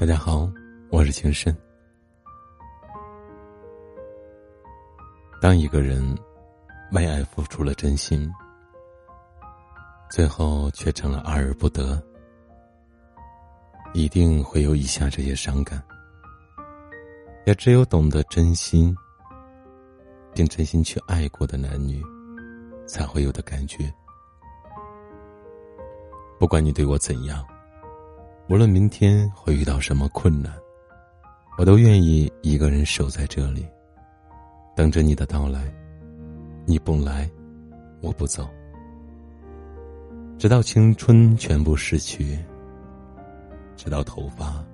大家好，我是情深。当一个人为爱付出了真心，最后却成了爱而不得，一定会有以下这些伤感。也只有懂得真心，并真心去爱过的男女，才会有的感觉。不管你对我怎样。无论明天会遇到什么困难，我都愿意一个人守在这里，等着你的到来。你不来，我不走，直到青春全部逝去，直到头发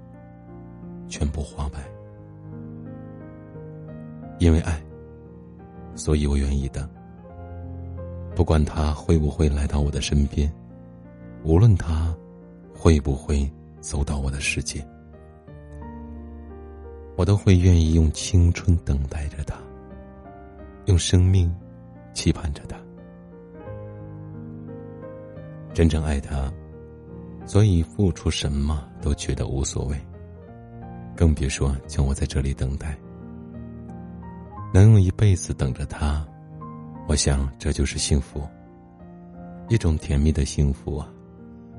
全部花白。因为爱，所以我愿意等。不管他会不会来到我的身边，无论他会不会。走到我的世界，我都会愿意用青春等待着他，用生命期盼着他。真正爱他，所以付出什么都觉得无所谓，更别说叫我在这里等待。能用一辈子等着他，我想这就是幸福，一种甜蜜的幸福啊，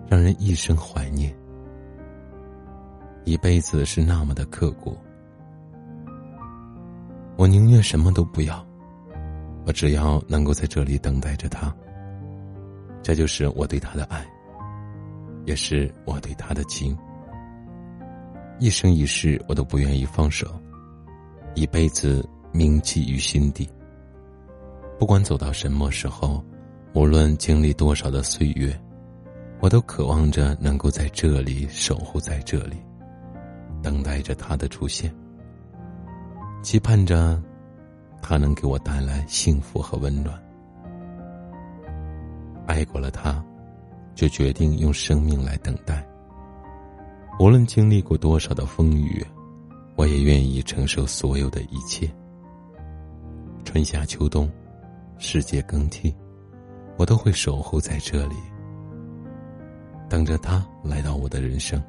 让人一生怀念。一辈子是那么的刻骨，我宁愿什么都不要，我只要能够在这里等待着他。这就是我对他的爱，也是我对他的情。一生一世，我都不愿意放手，一辈子铭记于心底。不管走到什么时候，无论经历多少的岁月，我都渴望着能够在这里守护在这里。等待着他的出现，期盼着他能给我带来幸福和温暖。爱过了他，就决定用生命来等待。无论经历过多少的风雨，我也愿意承受所有的一切。春夏秋冬，世界更替，我都会守候在这里，等着他来到我的人生。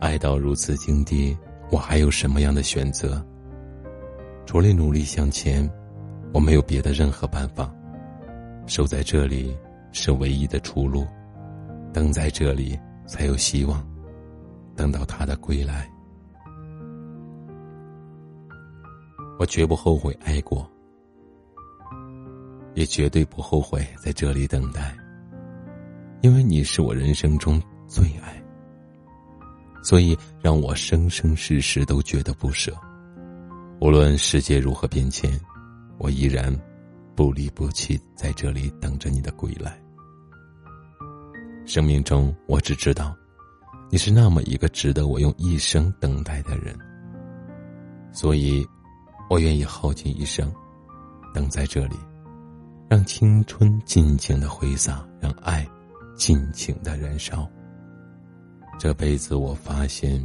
爱到如此境地，我还有什么样的选择？除了努力向前，我没有别的任何办法。守在这里是唯一的出路，等在这里才有希望，等到他的归来。我绝不后悔爱过，也绝对不后悔在这里等待，因为你是我人生中最爱。所以，让我生生世世都觉得不舍。无论世界如何变迁，我依然不离不弃，在这里等着你的归来。生命中，我只知道，你是那么一个值得我用一生等待的人。所以，我愿意耗尽一生，等在这里，让青春尽情的挥洒，让爱尽情的燃烧。这辈子，我发现，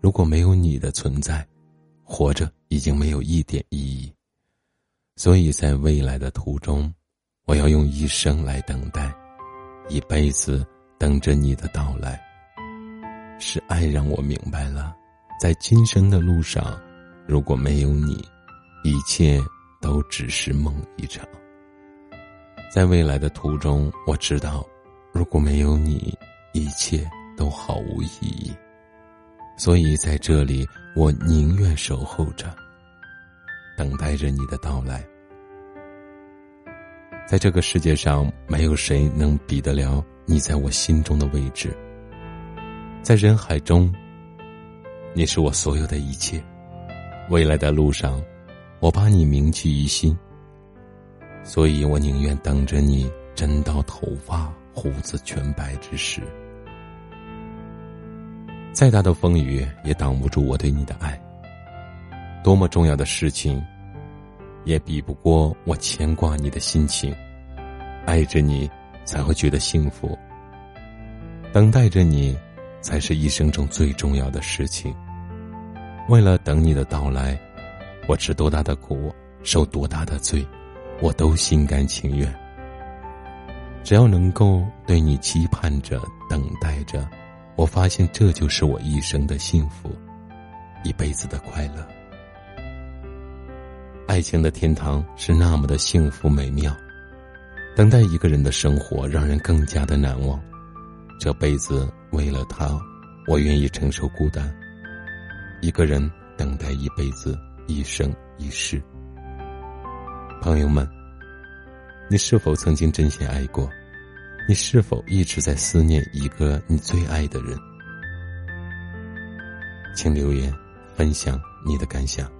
如果没有你的存在，活着已经没有一点意义。所以在未来的途中，我要用一生来等待，一辈子等着你的到来。是爱让我明白了，在今生的路上，如果没有你，一切都只是梦一场。在未来的途中，我知道，如果没有你，一切。都毫无意义，所以在这里，我宁愿守候着，等待着你的到来。在这个世界上，没有谁能比得了你在我心中的位置。在人海中，你是我所有的一切。未来的路上，我把你铭记于心。所以我宁愿等着你，真到头发胡子全白之时。再大的风雨也挡不住我对你的爱。多么重要的事情，也比不过我牵挂你的心情。爱着你，才会觉得幸福。等待着你，才是一生中最重要的事情。为了等你的到来，我吃多大的苦，受多大的罪，我都心甘情愿。只要能够对你期盼着，等待着。我发现这就是我一生的幸福，一辈子的快乐。爱情的天堂是那么的幸福美妙，等待一个人的生活让人更加的难忘。这辈子为了他，我愿意承受孤单。一个人等待一辈子，一生一世。朋友们，你是否曾经真心爱过？你是否一直在思念一个你最爱的人？请留言分享你的感想。